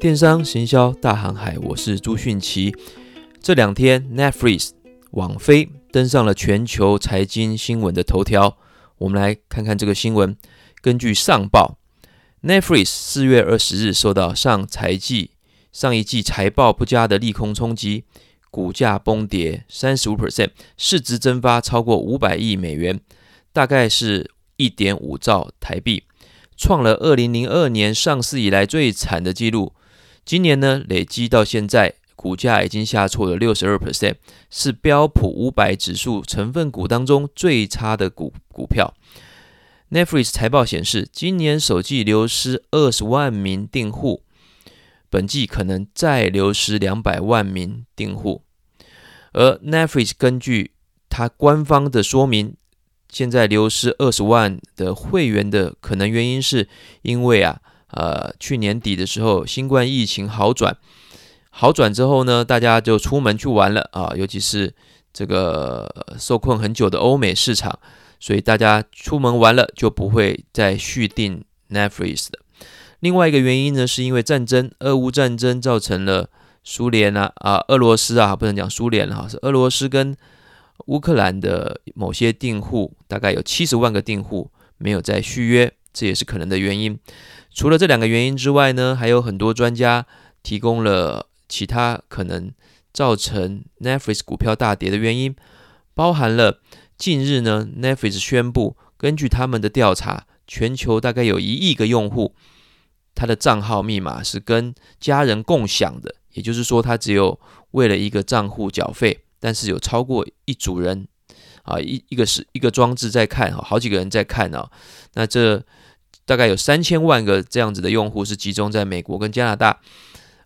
电商行销大航海，我是朱迅奇。这两天，Netflix 网飞登上了全球财经新闻的头条。我们来看看这个新闻。根据上报，Netflix 四月二十日受到上财季上一季财报不佳的利空冲击，股价崩跌三十五 percent，市值蒸发超过五百亿美元，大概是一点五兆台币，创了二零零二年上市以来最惨的纪录。今年呢，累积到现在，股价已经下挫了六十二 percent，是标普五百指数成分股当中最差的股股票。Netflix 财报显示，今年首季流失二十万名订户，本季可能再流失两百万名订户。而 Netflix 根据它官方的说明，现在流失二十万的会员的可能原因是因为啊。呃，去年底的时候，新冠疫情好转，好转之后呢，大家就出门去玩了啊，尤其是这个受困很久的欧美市场，所以大家出门玩了就不会再续订 Netflix 的。另外一个原因呢，是因为战争，俄乌战争造成了苏联啊啊，俄罗斯啊，不能讲苏联了哈，是俄罗斯跟乌克兰的某些订户，大概有七十万个订户没有再续约，这也是可能的原因。除了这两个原因之外呢，还有很多专家提供了其他可能造成 Netflix 股票大跌的原因，包含了近日呢，Netflix 宣布，根据他们的调查，全球大概有一亿个用户，他的账号密码是跟家人共享的，也就是说，他只有为了一个账户缴费，但是有超过一组人啊，一一个是一个装置在看，好几个人在看啊，那这。大概有三千万个这样子的用户是集中在美国跟加拿大，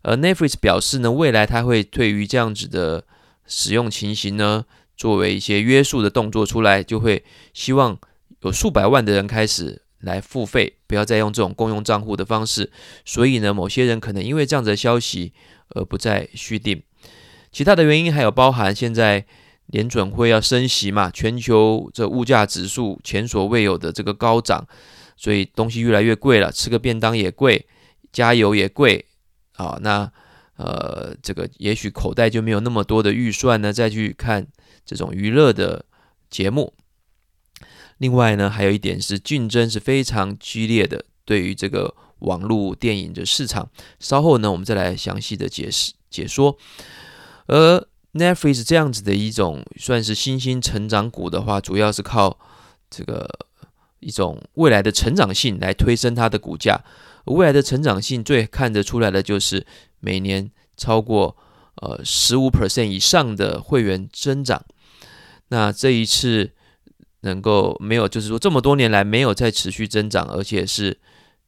而 Netflix 表示呢，未来它会对于这样子的使用情形呢，作为一些约束的动作出来，就会希望有数百万的人开始来付费，不要再用这种共用账户的方式。所以呢，某些人可能因为这样子的消息而不再续订。其他的原因还有包含现在联准会要升息嘛，全球这物价指数前所未有的这个高涨。所以东西越来越贵了，吃个便当也贵，加油也贵，啊，那呃，这个也许口袋就没有那么多的预算呢，再去看这种娱乐的节目。另外呢，还有一点是竞争是非常激烈的，对于这个网络电影的市场，稍后呢，我们再来详细的解释解说。而 Netflix 这样子的一种算是新兴成长股的话，主要是靠这个。一种未来的成长性来推升它的股价，未来的成长性最看得出来的就是每年超过呃十五 percent 以上的会员增长。那这一次能够没有，就是说这么多年来没有再持续增长，而且是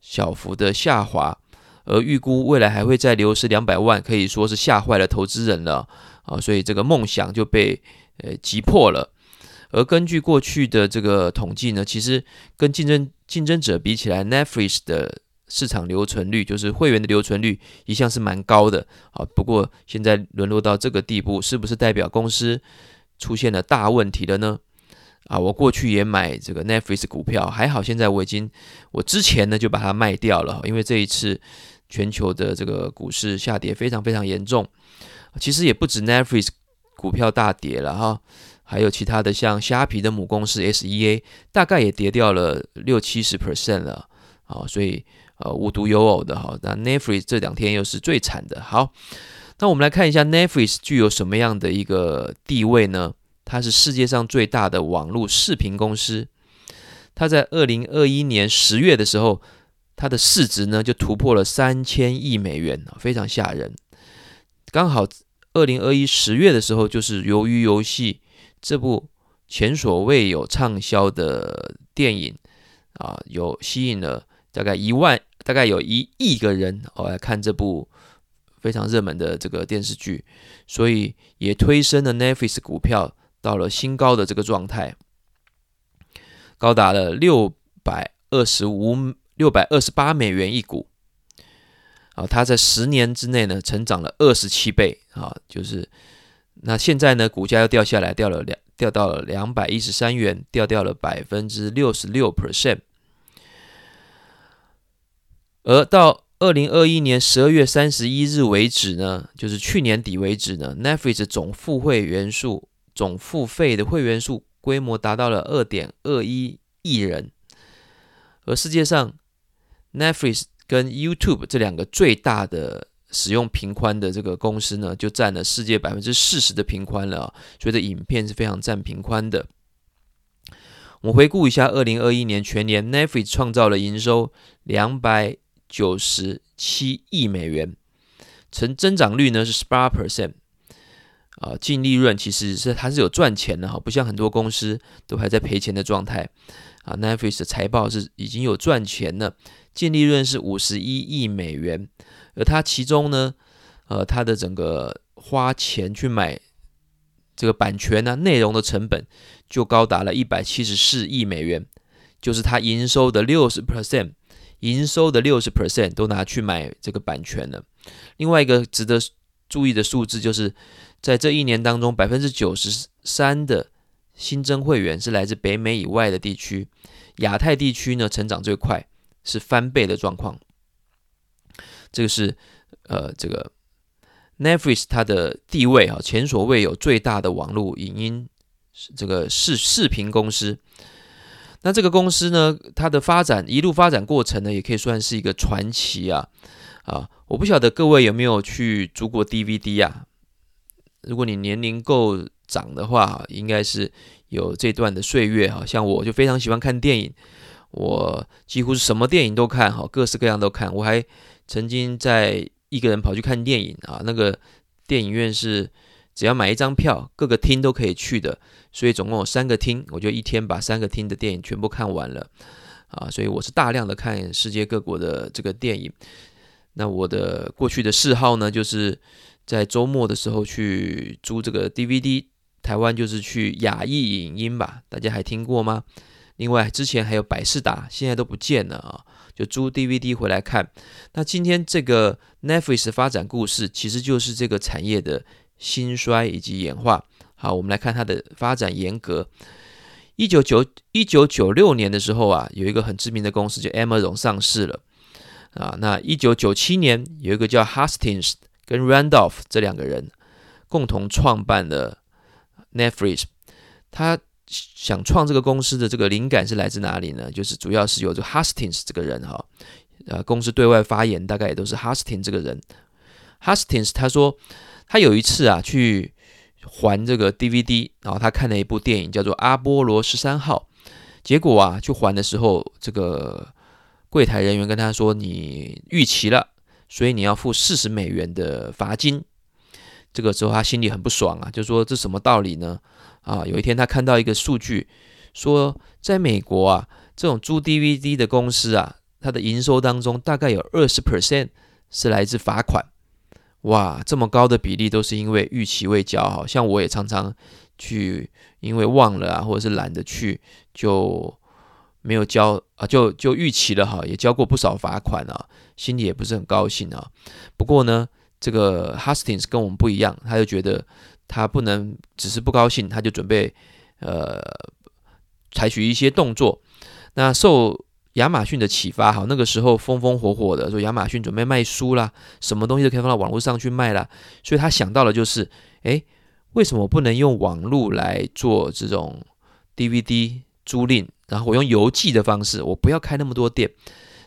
小幅的下滑，而预估未来还会再流失两百万，可以说是吓坏了投资人了啊！所以这个梦想就被呃击破了。而根据过去的这个统计呢，其实跟竞争竞争者比起来，Netflix 的市场留存率，就是会员的留存率，一向是蛮高的。啊，不过现在沦落到这个地步，是不是代表公司出现了大问题了呢？啊，我过去也买这个 Netflix 股票，还好现在我已经，我之前呢就把它卖掉了，因为这一次全球的这个股市下跌非常非常严重。其实也不止 Netflix 股票大跌了哈。还有其他的，像虾皮的母公司 SEA，大概也跌掉了六七十 percent 了，好，所以呃无独有偶的哈，那 Netflix 这两天又是最惨的。好，那我们来看一下 Netflix 具有什么样的一个地位呢？它是世界上最大的网络视频公司，它在二零二一年十月的时候，它的市值呢就突破了三千亿美元，非常吓人。刚好二零二一十月的时候，就是由于游戏。这部前所未有畅销的电影啊，有吸引了大概一万，大概有一亿个人哦来看这部非常热门的这个电视剧，所以也推升了 Netflix 股票到了新高的这个状态，高达了六百二十五、六百二十八美元一股啊，它在十年之内呢，成长了二十七倍啊，就是。那现在呢，股价又掉下来，掉了两，掉到了两百一十三元，掉掉了百分之六十六 percent。而到二零二一年十二月三十一日为止呢，就是去年底为止呢，Netflix 总付会员数、总付费的会员数规模达到了二点二一亿人。而世界上，Netflix 跟 YouTube 这两个最大的使用频宽的这个公司呢，就占了世界百分之四十的频宽了。所以，这影片是非常占频宽的。我们回顾一下，二零二一年全年，Netflix 创造了营收两百九十七亿美元，成增长率呢是十八 percent，啊，净利润其实是它是有赚钱的哈，不像很多公司都还在赔钱的状态啊。Netflix 的财报是已经有赚钱了，净利润是五十一亿美元，而它其中呢，呃，它的整个花钱去买这个版权呢、啊，内容的成本就高达了一百七十四亿美元，就是它营收的六十 percent。营收的六十 percent 都拿去买这个版权了。另外一个值得注意的数字，就是在这一年当中，百分之九十三的新增会员是来自北美以外的地区，亚太地区呢成长最快，是翻倍的状况。这个是呃，这个 Netflix 它的地位啊，前所未有最大的网络影音这个视视频公司。那这个公司呢，它的发展一路发展过程呢，也可以算是一个传奇啊啊！我不晓得各位有没有去租过 DVD 啊？如果你年龄够长的话，应该是有这段的岁月哈。像我就非常喜欢看电影，我几乎是什么电影都看哈，各式各样都看。我还曾经在一个人跑去看电影啊，那个电影院是。只要买一张票，各个厅都可以去的，所以总共有三个厅，我就一天把三个厅的电影全部看完了，啊，所以我是大量的看世界各国的这个电影。那我的过去的嗜好呢，就是在周末的时候去租这个 DVD，台湾就是去亚艺影音吧，大家还听过吗？另外之前还有百视达，现在都不见了啊，就租 DVD 回来看。那今天这个 Netflix 发展故事，其实就是这个产业的。兴衰以及演化。好，我们来看它的发展沿革。一九九一九九六年的时候啊，有一个很知名的公司叫 Amazon 上市了啊。那一九九七年，有一个叫 Hastings 跟 Randolph 这两个人共同创办了 Netflix。他想创这个公司的这个灵感是来自哪里呢？就是主要是有这个 Hastings 这个人哈，呃，公司对外发言大概也都是 Hastings 这个人。Hastings 他说。他有一次啊，去还这个 DVD，然后他看了一部电影，叫做《阿波罗十三号》。结果啊，去还的时候，这个柜台人员跟他说：“你逾期了，所以你要付四十美元的罚金。”这个时候他心里很不爽啊，就说：“这什么道理呢？”啊，有一天他看到一个数据，说在美国啊，这种租 DVD 的公司啊，它的营收当中大概有二十 percent 是来自罚款。哇，这么高的比例都是因为逾期未交，好像我也常常去，因为忘了啊，或者是懒得去，就没有交啊，就就逾期了哈，也交过不少罚款啊，心里也不是很高兴啊。不过呢，这个 Hastings 跟我们不一样，他就觉得他不能只是不高兴，他就准备呃采取一些动作。那受亚马逊的启发，哈，那个时候风风火火的，说亚马逊准备卖书啦，什么东西都可以放到网络上去卖啦，所以他想到的就是，诶，为什么不能用网络来做这种 DVD 租赁？然后我用邮寄的方式，我不要开那么多店。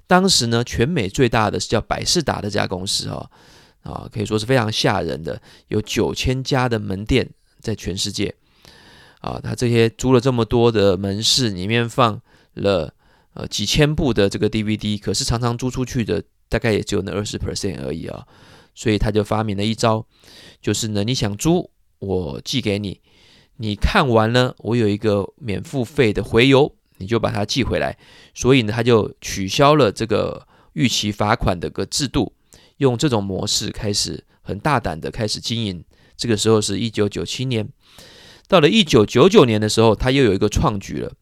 当时呢，全美最大的是叫百视达的这家公司，哈，啊，可以说是非常吓人的，有九千家的门店在全世界，啊，他这些租了这么多的门市，里面放了。呃，几千部的这个 DVD，可是常常租出去的大概也只有那二十 percent 而已啊，所以他就发明了一招，就是呢，你想租，我寄给你，你看完了，我有一个免付费的回邮，你就把它寄回来。所以呢，他就取消了这个逾期罚款的个制度，用这种模式开始很大胆的开始经营。这个时候是一九九七年，到了一九九九年的时候，他又有一个创举了。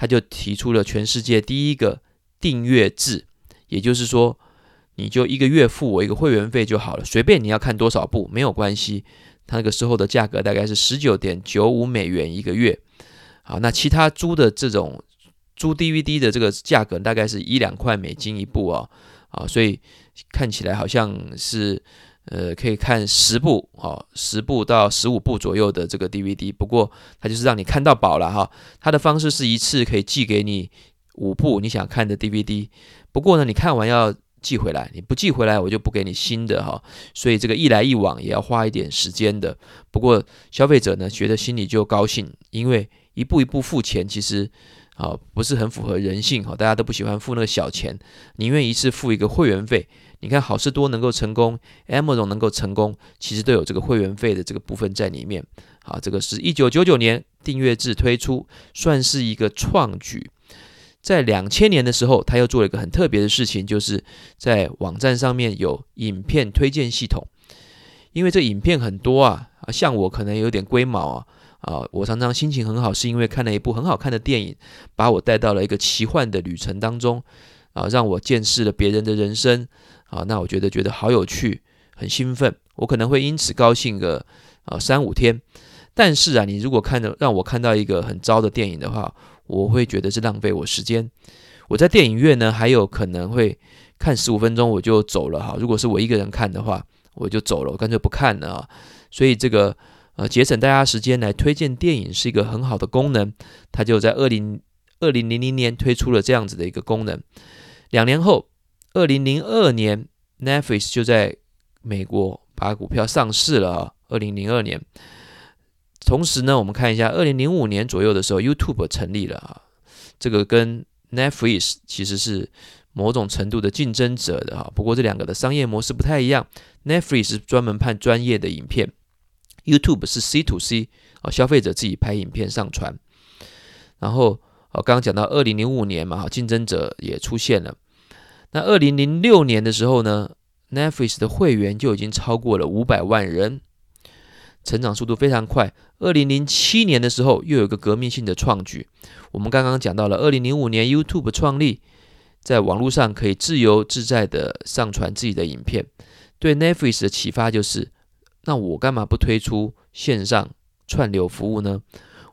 他就提出了全世界第一个订阅制，也就是说，你就一个月付我一个会员费就好了，随便你要看多少部没有关系。他那个时候的价格大概是十九点九五美元一个月。好，那其他租的这种租 DVD 的这个价格大概是一两块美金一部哦。啊，所以看起来好像是呃可以看十部哦，十部到十五部左右的这个 DVD。不过它就是让你看到饱了哈。它的方式是一次可以寄给你五部你想看的 DVD。不过呢，你看完要寄回来，你不寄回来我就不给你新的哈。所以这个一来一往也要花一点时间的。不过消费者呢觉得心里就高兴，因为一步一步付钱其实。啊，不是很符合人性哈，大家都不喜欢付那个小钱，宁愿一次付一个会员费。你看好事多能够成功，Amazon 能够成功，其实都有这个会员费的这个部分在里面。好，这个是一九九九年订阅制推出，算是一个创举。在两千年的时候，他又做了一个很特别的事情，就是在网站上面有影片推荐系统。因为这影片很多，啊，像我可能有点龟毛啊。啊，我常常心情很好，是因为看了一部很好看的电影，把我带到了一个奇幻的旅程当中，啊，让我见识了别人的人生，啊，那我觉得觉得好有趣，很兴奋，我可能会因此高兴个啊三五天。但是啊，你如果看到让我看到一个很糟的电影的话，我会觉得是浪费我时间。我在电影院呢，还有可能会看十五分钟我就走了哈。如果是我一个人看的话，我就走了，我干脆不看了啊。所以这个。呃，节省大家时间来推荐电影是一个很好的功能，它就在二零二零零零年推出了这样子的一个功能。两年后，二零零二年，Netflix 就在美国把股票上市了啊。二零零二年，同时呢，我们看一下二零零五年左右的时候，YouTube 成立了啊。这个跟 Netflix 其实是某种程度的竞争者的哈。不过这两个的商业模式不太一样，Netflix 是专门拍专业的影片。YouTube 是 C to C 啊，消费者自己拍影片上传。然后啊，刚刚讲到二零零五年嘛，竞争者也出现了。那二零零六年的时候呢，Netflix 的会员就已经超过了五百万人，成长速度非常快。二零零七年的时候，又有个革命性的创举。我们刚刚讲到了二零零五年 YouTube 创立，在网络上可以自由自在的上传自己的影片。对 Netflix 的启发就是。那我干嘛不推出线上串流服务呢？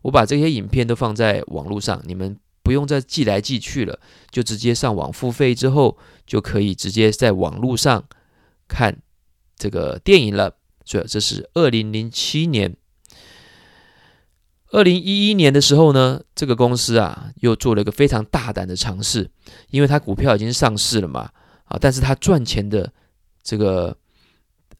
我把这些影片都放在网络上，你们不用再寄来寄去了，就直接上网付费之后，就可以直接在网络上看这个电影了。所以这是二零零七年，二零一一年的时候呢，这个公司啊又做了一个非常大胆的尝试，因为它股票已经上市了嘛，啊，但是它赚钱的这个。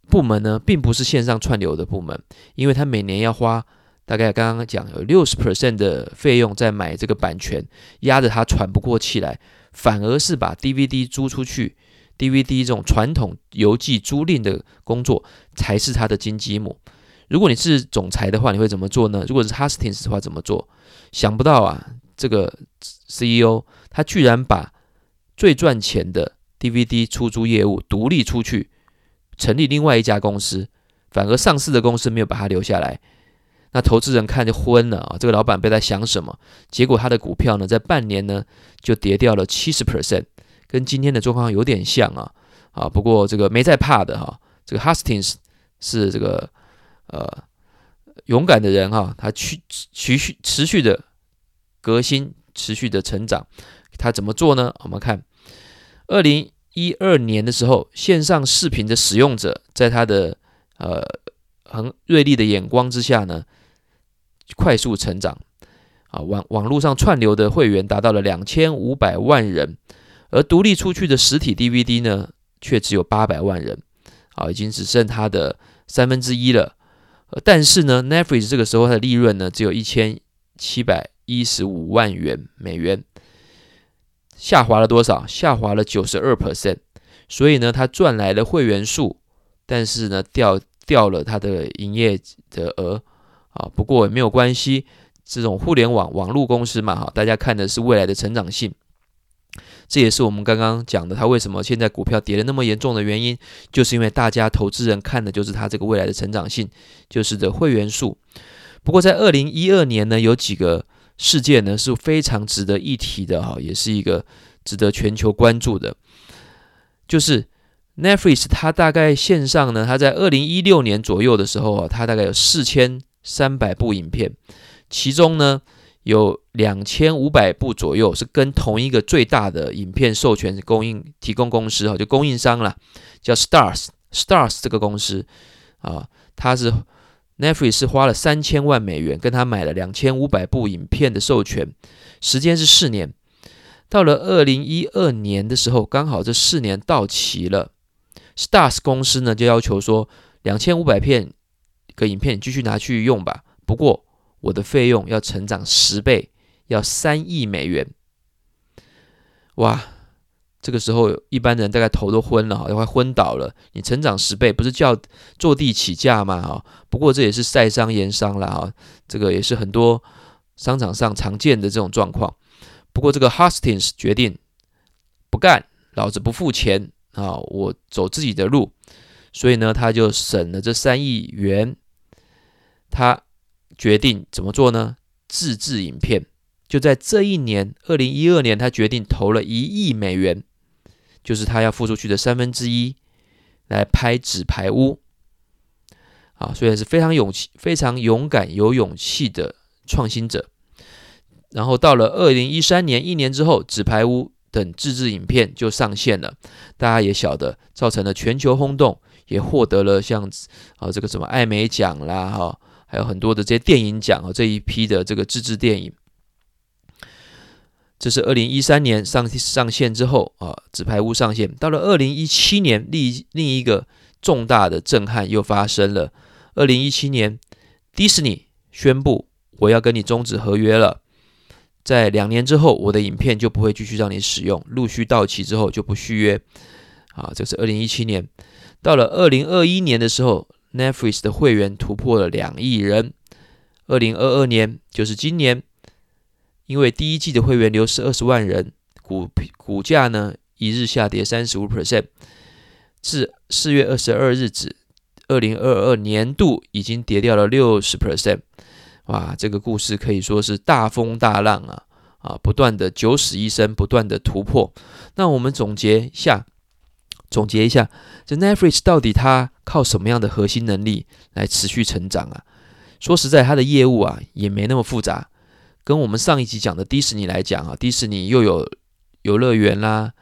部门呢，并不是线上串流的部门，因为他每年要花大概刚刚讲有六十 percent 的费用在买这个版权，压得他喘不过气来，反而是把 DVD 租出去，DVD 这种传统邮寄租赁的工作才是他的金鸡母。如果你是总裁的话，你会怎么做呢？如果是 Hastings 的话，怎么做？想不到啊，这个 CEO 他居然把最赚钱的 DVD 出租业务独立出去。成立另外一家公司，反而上市的公司没有把他留下来，那投资人看就昏了啊！这个老板被他想什么？结果他的股票呢，在半年呢就跌掉了七十 percent，跟今天的状况有点像啊啊！不过这个没在怕的哈，这个 Hastings 是这个呃勇敢的人哈，他去持续持续的革新，持续的成长，他怎么做呢？我们看二零。一二年的时候，线上视频的使用者在他的呃很锐利的眼光之下呢，快速成长啊，网网络上串流的会员达到了两千五百万人，而独立出去的实体 DVD 呢，却只有八百万人，啊，已经只剩它的三分之一了。但是呢，Netflix 这个时候它的利润呢，只有一千七百一十五万元美元。下滑了多少？下滑了九十二 percent，所以呢，他赚来了会员数，但是呢，掉掉了他的营业的额啊。不过也没有关系，这种互联网网络公司嘛，哈，大家看的是未来的成长性。这也是我们刚刚讲的，它为什么现在股票跌得那么严重的原因，就是因为大家投资人看的就是它这个未来的成长性，就是的会员数。不过在二零一二年呢，有几个。事件呢是非常值得一提的哈，也是一个值得全球关注的。就是 Netflix，它大概线上呢，它在二零一六年左右的时候啊，它大概有四千三百部影片，其中呢有两千五百部左右是跟同一个最大的影片授权供应提供公司哈，就供应商啦，叫 Stars Stars 这个公司啊，它是 Netflix 是花了三千万美元跟他买了两千五百部影片的授权，时间是四年。到了二零一二年的时候，刚好这四年到期了，Stars 公司呢就要求说，两千五百片个影片继续拿去用吧，不过我的费用要成长十倍，要三亿美元。哇，这个时候一般人大概头都昏了哈，都快昏倒了。你成长十倍，不是叫坐地起价吗？哈，不过这也是在商言商了哈，这个也是很多商场上常见的这种状况。不过，这个 Hastings 决定不干，老子不付钱啊！我走自己的路，所以呢，他就省了这三亿元。他决定怎么做呢？自制影片。就在这一年，二零一二年，他决定投了一亿美元，就是他要付出去的三分之一，来拍《纸牌屋》。啊，虽然是非常勇气、非常勇敢、有勇气的创新者。然后到了二零一三年，一年之后，《纸牌屋》等自制影片就上线了，大家也晓得，造成了全球轰动，也获得了像啊这个什么艾美奖啦哈，还有很多的这些电影奖啊这一批的这个自制电影。这是二零一三年上上线之后啊，《纸牌屋》上线。到了二零一七年，另另一个重大的震撼又发生了。二零一七年，迪士尼宣布我要跟你终止合约了。在两年之后，我的影片就不会继续让你使用，陆续到期之后就不续约。啊，这是二零一七年。到了二零二一年的时候，Netflix 的会员突破了两亿人。二零二二年，就是今年，因为第一季的会员流失二十万人，股股价呢一日下跌三十五 percent，至四月二十二日止，二零二二年度已经跌掉了六十 percent。哇，这个故事可以说是大风大浪啊！啊，不断的九死一生，不断的突破。那我们总结一下，总结一下，这 Netflix 到底它靠什么样的核心能力来持续成长啊？说实在，它的业务啊也没那么复杂。跟我们上一集讲的迪士尼来讲啊，迪士尼又有游乐园啦，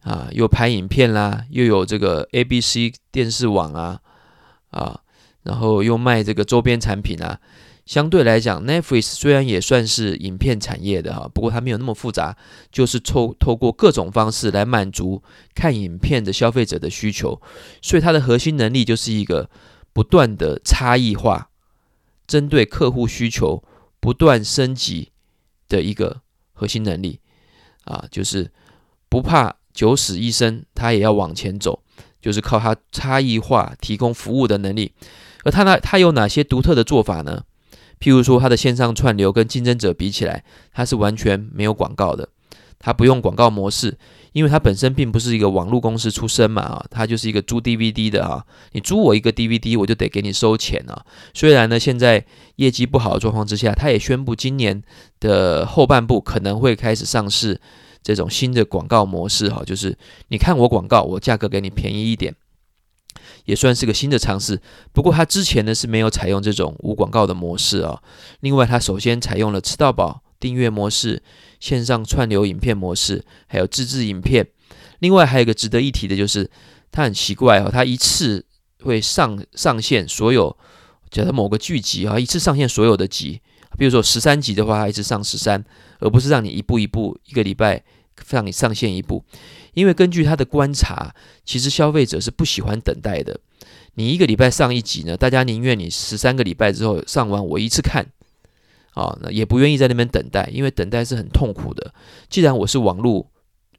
啊，又拍影片啦，又有这个 ABC 电视网啊，啊，然后又卖这个周边产品啊。相对来讲，Netflix 虽然也算是影片产业的哈，不过它没有那么复杂，就是透透过各种方式来满足看影片的消费者的需求，所以它的核心能力就是一个不断的差异化，针对客户需求不断升级的一个核心能力啊，就是不怕九死一生，它也要往前走，就是靠它差异化提供服务的能力。而它呢，它有哪些独特的做法呢？譬如说，它的线上串流跟竞争者比起来，它是完全没有广告的，它不用广告模式，因为它本身并不是一个网络公司出身嘛，啊，它就是一个租 DVD 的啊，你租我一个 DVD，我就得给你收钱啊。虽然呢，现在业绩不好的状况之下，它也宣布今年的后半部可能会开始上市这种新的广告模式哈，就是你看我广告，我价格给你便宜一点。也算是个新的尝试，不过它之前呢是没有采用这种无广告的模式啊、哦。另外，它首先采用了吃到饱订阅模式、线上串流影片模式，还有自制影片。另外，还有一个值得一提的就是，它很奇怪哦，它一次会上上线所有，假设某个剧集啊，一次上线所有的集。比如说十三集的话，它一直上十三，而不是让你一步一步一个礼拜让你上线一部。因为根据他的观察，其实消费者是不喜欢等待的。你一个礼拜上一集呢，大家宁愿你十三个礼拜之后上完，我一次看，啊，那也不愿意在那边等待，因为等待是很痛苦的。既然我是网络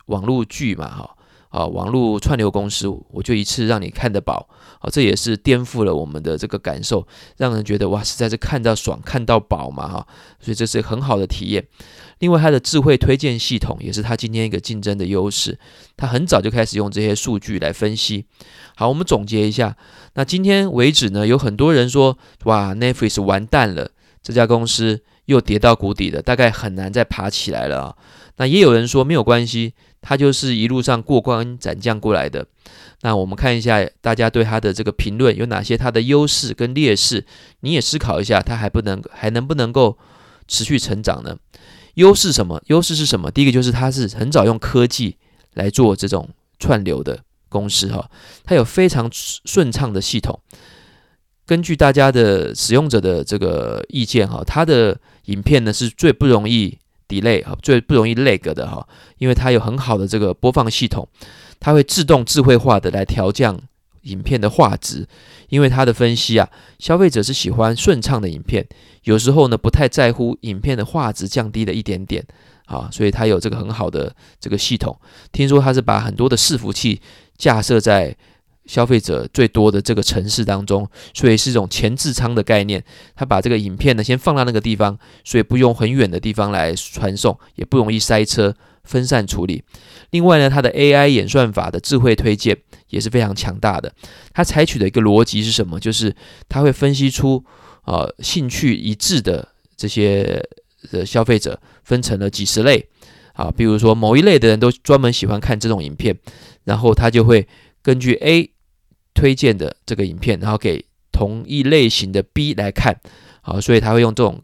网络剧嘛，哈，啊，网络串流公司，我就一次让你看得饱，啊，这也是颠覆了我们的这个感受，让人觉得哇，实在是看到爽，看到饱嘛，哈，所以这是很好的体验。另外，它的智慧推荐系统也是它今天一个竞争的优势。它很早就开始用这些数据来分析。好，我们总结一下。那今天为止呢，有很多人说，哇，Netflix 完蛋了，这家公司又跌到谷底了，大概很难再爬起来了啊。那也有人说没有关系，它就是一路上过关斩将过来的。那我们看一下大家对它的这个评论有哪些它的优势跟劣势，你也思考一下，它还不能还能不能够持续成长呢？优势什么？优势是什么？第一个就是它是很早用科技来做这种串流的公司哈，它有非常顺畅的系统。根据大家的使用者的这个意见哈，它的影片呢是最不容易 delay 哈，最不容易 lag 的哈，因为它有很好的这个播放系统，它会自动智慧化的来调降影片的画质。因为他的分析啊，消费者是喜欢顺畅的影片，有时候呢不太在乎影片的画质降低了一点点啊，所以他有这个很好的这个系统。听说他是把很多的伺服器架设在消费者最多的这个城市当中，所以是一种前置仓的概念。他把这个影片呢先放到那个地方，所以不用很远的地方来传送，也不容易塞车，分散处理。另外呢，它的 AI 演算法的智慧推荐也是非常强大的。它采取的一个逻辑是什么？就是它会分析出呃兴趣一致的这些的消费者，分成了几十类啊。比如说某一类的人都专门喜欢看这种影片，然后它就会根据 A 推荐的这个影片，然后给同一类型的 B 来看啊。所以它会用这种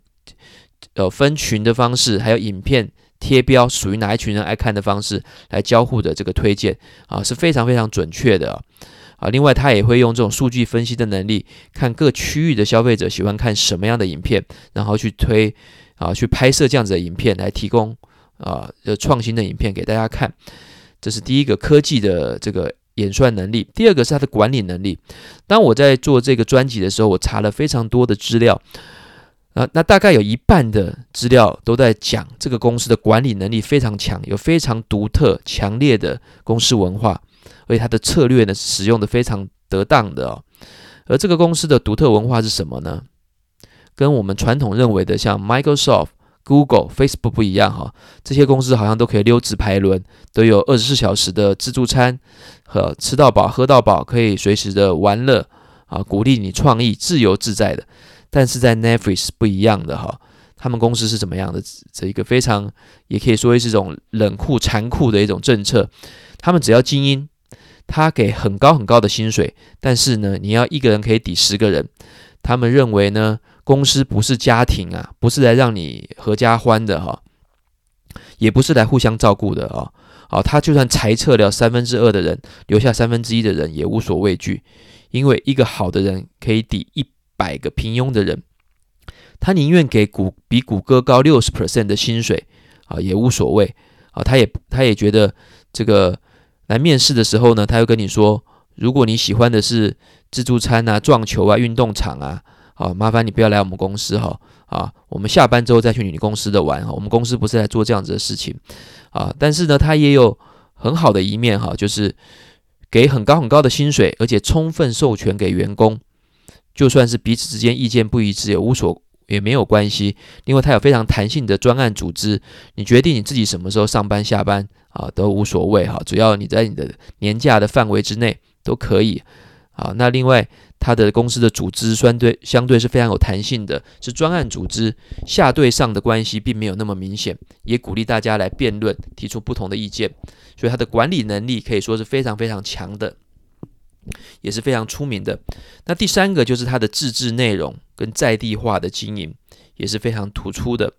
呃分群的方式，还有影片。贴标属于哪一群人爱看的方式来交互的这个推荐啊，是非常非常准确的啊。另外，他也会用这种数据分析的能力，看各区域的消费者喜欢看什么样的影片，然后去推啊，去拍摄这样子的影片来提供啊创新的影片给大家看。这是第一个科技的这个演算能力。第二个是它的管理能力。当我在做这个专辑的时候，我查了非常多的资料。啊，那大概有一半的资料都在讲这个公司的管理能力非常强，有非常独特、强烈的公司文化，而且它的策略呢使用的非常得当的哦。而这个公司的独特文化是什么呢？跟我们传统认为的像 Microsoft、Google、Facebook 不一样哈。这些公司好像都可以溜直排轮，都有二十四小时的自助餐和吃到饱、喝到饱，可以随时的玩乐啊，鼓励你创意、自由自在的。但是在 Netflix 不一样的哈，他们公司是怎么样的？这一个非常也可以说是一种冷酷残酷的一种政策。他们只要精英，他给很高很高的薪水，但是呢，你要一个人可以抵十个人。他们认为呢，公司不是家庭啊，不是来让你合家欢的哈，也不是来互相照顾的啊。好，他就算裁撤掉三分之二的人，留下三分之一的人也无所畏惧，因为一个好的人可以抵一。百个平庸的人，他宁愿给谷比谷歌高六十 percent 的薪水啊，也无所谓啊。他也他也觉得这个来面试的时候呢，他又跟你说，如果你喜欢的是自助餐啊、撞球啊、运动场啊，啊，麻烦你不要来我们公司哈啊。我们下班之后再去你公司的玩哈。我们公司不是来做这样子的事情啊。但是呢，他也有很好的一面哈，就是给很高很高的薪水，而且充分授权给员工。就算是彼此之间意见不一致，也无所也没有关系。另外，它有非常弹性的专案组织，你决定你自己什么时候上班下班啊，都无所谓哈，只要你在你的年假的范围之内都可以。啊，那另外，它的公司的组织相对相对是非常有弹性的，是专案组织，下对上的关系并没有那么明显，也鼓励大家来辩论，提出不同的意见，所以它的管理能力可以说是非常非常强的。也是非常出名的。那第三个就是它的自制内容跟在地化的经营也是非常突出的。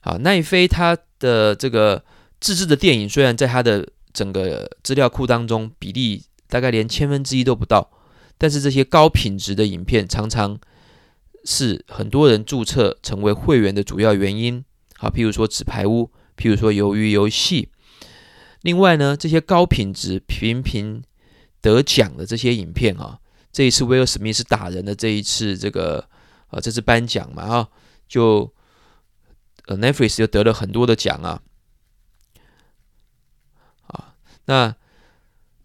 啊，奈飞它的这个自制的电影，虽然在它的整个资料库当中比例大概连千分之一都不到，但是这些高品质的影片常常是很多人注册成为会员的主要原因。好，譬如说《纸牌屋》，譬如说《鱿鱼游戏》。另外呢，这些高品质频频得奖的这些影片啊，这一次威尔史密斯打人的这一次这个呃，这次颁奖嘛啊，就呃 Netflix 就得了很多的奖啊啊。那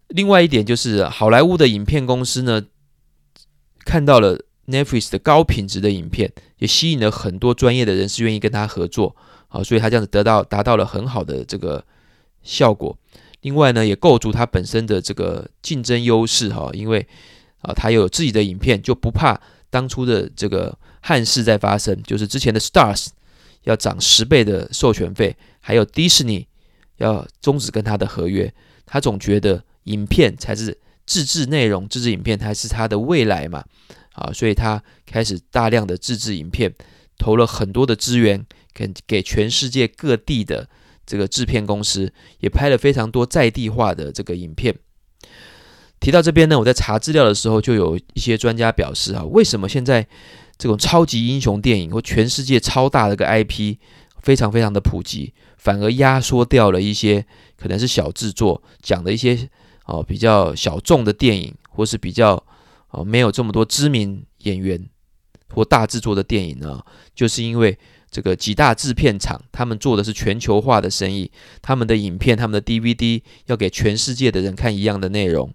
另外一点就是好莱坞的影片公司呢，看到了 Netflix 的高品质的影片，也吸引了很多专业的人士愿意跟他合作啊，所以他这样子得到达到了很好的这个效果。另外呢，也构筑它本身的这个竞争优势哈，因为啊，它有自己的影片，就不怕当初的这个憾事再发生，就是之前的 Stars 要涨十倍的授权费，还有 Disney 要终止跟他的合约，他总觉得影片才是自制内容、自制影片才是他的未来嘛，啊，所以他开始大量的自制影片，投了很多的资源给给全世界各地的这个制片公司，也拍了非常多在地化的这个影片。提到这边呢，我在查资料的时候，就有一些专家表示啊，为什么现在这种超级英雄电影或全世界超大的个 IP 非常非常的普及，反而压缩掉了一些可能是小制作讲的一些哦比较小众的电影，或是比较哦没有这么多知名演员或大制作的电影呢？就是因为这个几大制片厂，他们做的是全球化的生意，他们的影片、他们的 DVD 要给全世界的人看一样的内容。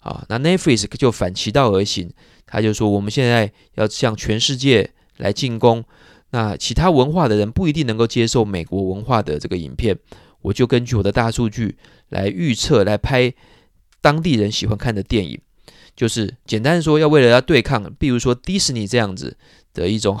啊，那 Netflix 就反其道而行，他就说我们现在要向全世界来进攻，那其他文化的人不一定能够接受美国文化的这个影片，我就根据我的大数据来预测，来拍当地人喜欢看的电影，就是简单说，要为了要对抗，比如说迪士尼这样子的一种，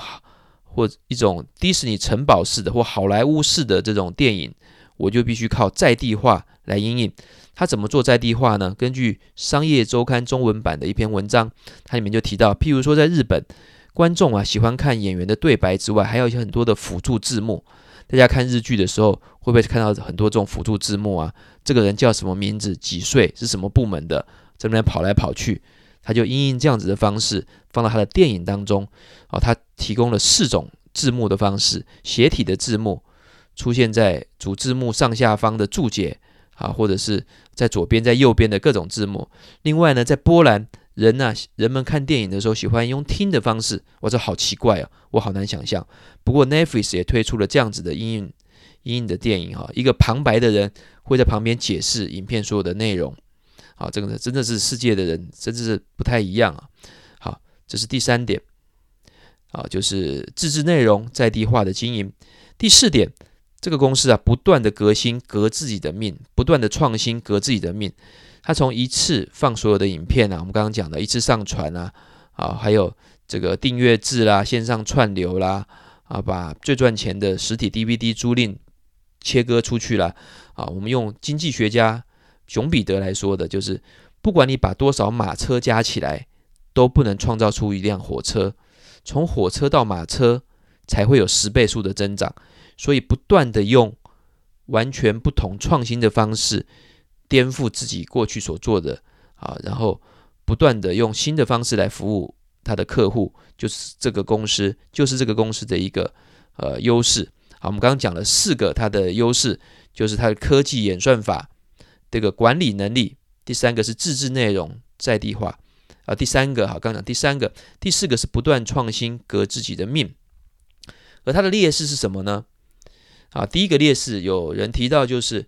或一种迪士尼城堡式的或好莱坞式的这种电影，我就必须靠在地化来因应。他怎么做在地化呢？根据《商业周刊》中文版的一篇文章，它里面就提到，譬如说在日本，观众啊喜欢看演员的对白之外，还有一些很多的辅助字幕。大家看日剧的时候，会不会看到很多这种辅助字幕啊？这个人叫什么名字？几岁？是什么部门的？在那边跑来跑去，他就因应这样子的方式放到他的电影当中。哦，他提供了四种字幕的方式：斜体的字幕出现在主字幕上下方的注解。啊，或者是在左边、在右边的各种字幕。另外呢，在波兰人呢、人们看电影的时候喜欢用听的方式，我，这好奇怪啊，我好难想象。不过 Netflix 也推出了这样子的音音音音的电影哈，一个旁白的人会在旁边解释影片所有的内容。好，这个呢真的是世界的人，真的是不太一样啊。好，这是第三点，啊，就是自制内容在地化的经营。第四点。这个公司啊，不断的革新，革自己的命；不断的创新，革自己的命。他从一次放所有的影片啊，我们刚刚讲的一次上传啊，啊，还有这个订阅制啦、线上串流啦，啊，把最赚钱的实体 DVD 租赁切割出去了。啊，我们用经济学家熊彼得来说的，就是不管你把多少马车加起来，都不能创造出一辆火车。从火车到马车，才会有十倍数的增长。所以不断的用完全不同创新的方式颠覆自己过去所做的啊，然后不断的用新的方式来服务他的客户，就是这个公司，就是这个公司的一个呃优势。好，我们刚刚讲了四个它的优势，就是它的科技演算法，这个管理能力，第三个是自制内容在地化啊，第三个哈，刚刚讲第三个，第四个是不断创新革自己的命，而它的劣势是什么呢？啊，第一个劣势有人提到，就是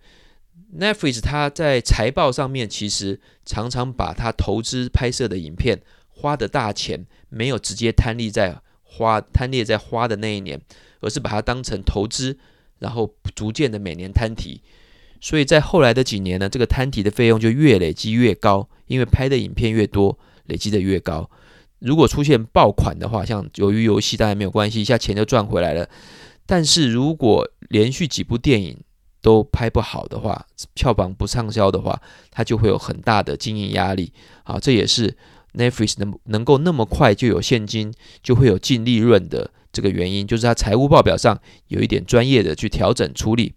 Netflix 它在财报上面其实常常把它投资拍摄的影片花的大钱没有直接摊列在花摊列在花的那一年，而是把它当成投资，然后逐渐的每年摊提，所以在后来的几年呢，这个摊提的费用就越累积越高，因为拍的影片越多，累积的越高。如果出现爆款的话，像鱿鱼游戏当然没有关系，一下钱就赚回来了。但是如果连续几部电影都拍不好的话，票房不畅销的话，它就会有很大的经营压力。啊，这也是 Netflix 能能够那么快就有现金，就会有净利润的这个原因，就是它财务报表上有一点专业的去调整处理。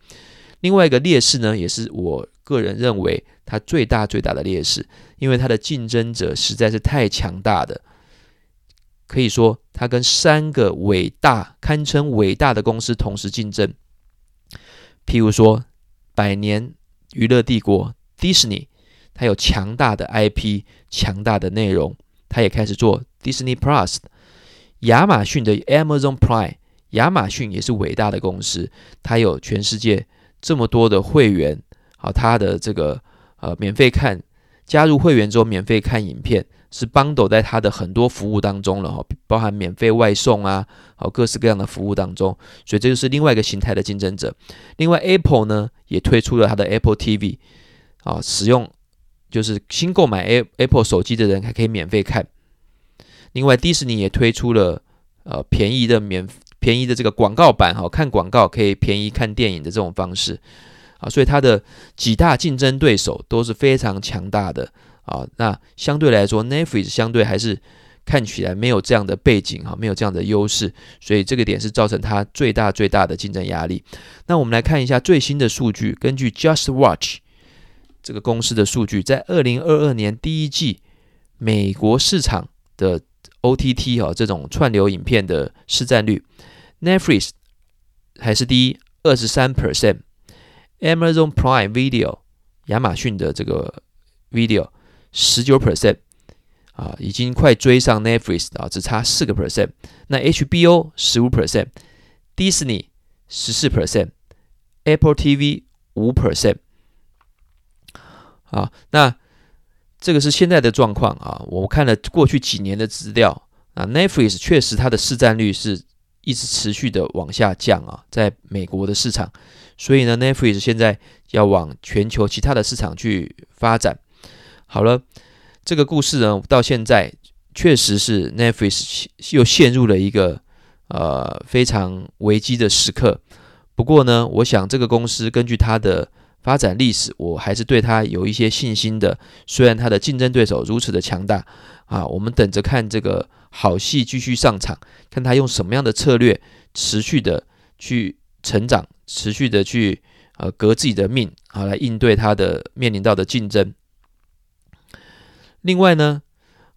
另外一个劣势呢，也是我个人认为它最大最大的劣势，因为它的竞争者实在是太强大的。可以说，它跟三个伟大、堪称伟大的公司同时竞争。譬如说，百年娱乐帝国迪士尼，它有强大的 IP、强大的内容，它也开始做 Disney Plus。亚马逊的 Amazon Prime，亚马逊也是伟大的公司，它有全世界这么多的会员，好，他的这个呃免费看，加入会员之后免费看影片。是帮斗在他的很多服务当中了哈，包含免费外送啊，好各式各样的服务当中，所以这就是另外一个形态的竞争者。另外，Apple 呢也推出了它的 Apple TV，啊，使用就是新购买 A Apple 手机的人还可以免费看。另外，迪士尼也推出了呃便宜的免便宜的这个广告版哈，看广告可以便宜看电影的这种方式啊，所以它的几大竞争对手都是非常强大的。啊，那相对来说，Netflix 相对还是看起来没有这样的背景哈，没有这样的优势，所以这个点是造成它最大最大的竞争压力。那我们来看一下最新的数据，根据 Just Watch 这个公司的数据，在二零二二年第一季，美国市场的 OTT 哈这种串流影片的市占率，Netflix 还是第一，二十三 percent，Amazon Prime Video 亚马逊的这个 Video 十九 percent。啊，已经快追上 Netflix 啊，只差四个 percent。那 HBO 十五 percent，Disney 十四 percent，Apple TV 五 percent。啊，那这个是现在的状况啊。我看了过去几年的资料啊，Netflix 确实它的市占率是一直持续的往下降啊，在美国的市场。所以呢，Netflix 现在要往全球其他的市场去发展。好了。这个故事呢，到现在确实是 Netflix 又陷入了一个呃非常危机的时刻。不过呢，我想这个公司根据它的发展历史，我还是对他有一些信心的。虽然他的竞争对手如此的强大啊，我们等着看这个好戏继续上场，看他用什么样的策略持续的去成长，持续的去呃革自己的命啊，来应对他的面临到的竞争。另外呢，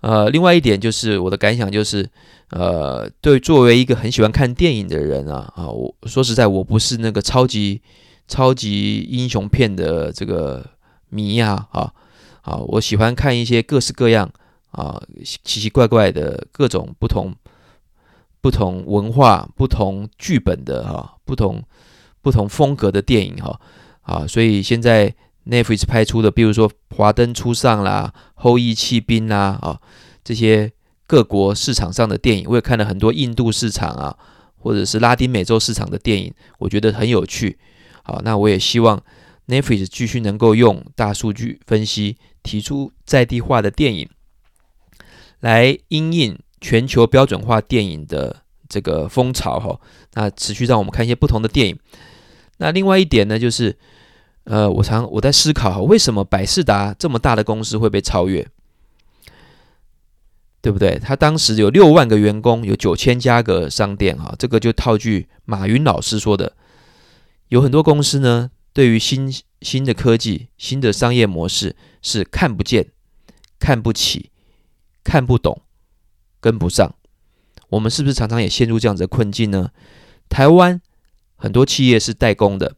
呃，另外一点就是我的感想就是，呃，对，作为一个很喜欢看电影的人啊，啊，我说实在，我不是那个超级超级英雄片的这个迷啊，啊，啊，我喜欢看一些各式各样啊，奇奇怪怪的各种不同不同文化、不同剧本的哈、不同不同风格的电影哈，啊，所以现在。Netflix 拍出的，比如说《华灯初上》啦，《后裔弃兵》啦，啊，这些各国市场上的电影，我也看了很多印度市场啊，或者是拉丁美洲市场的电影，我觉得很有趣。好，那我也希望 Netflix 继续能够用大数据分析，提出在地化的电影，来因应全球标准化电影的这个风潮哈。那持续让我们看一些不同的电影。那另外一点呢，就是。呃，我常我在思考，为什么百事达这么大的公司会被超越，对不对？他当时有六万个员工，有九千家个商店，哈，这个就套句马云老师说的，有很多公司呢，对于新新的科技、新的商业模式是看不见、看不起、看不懂、跟不上。我们是不是常常也陷入这样子的困境呢？台湾很多企业是代工的。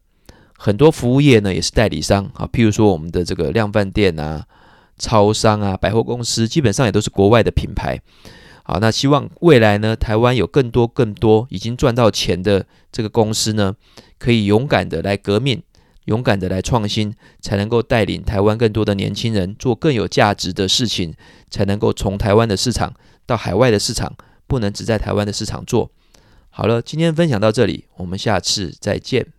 很多服务业呢也是代理商啊，譬如说我们的这个量贩店啊、超商啊、百货公司，基本上也都是国外的品牌。好，那希望未来呢，台湾有更多更多已经赚到钱的这个公司呢，可以勇敢的来革命，勇敢的来创新，才能够带领台湾更多的年轻人做更有价值的事情，才能够从台湾的市场到海外的市场，不能只在台湾的市场做。好了，今天分享到这里，我们下次再见。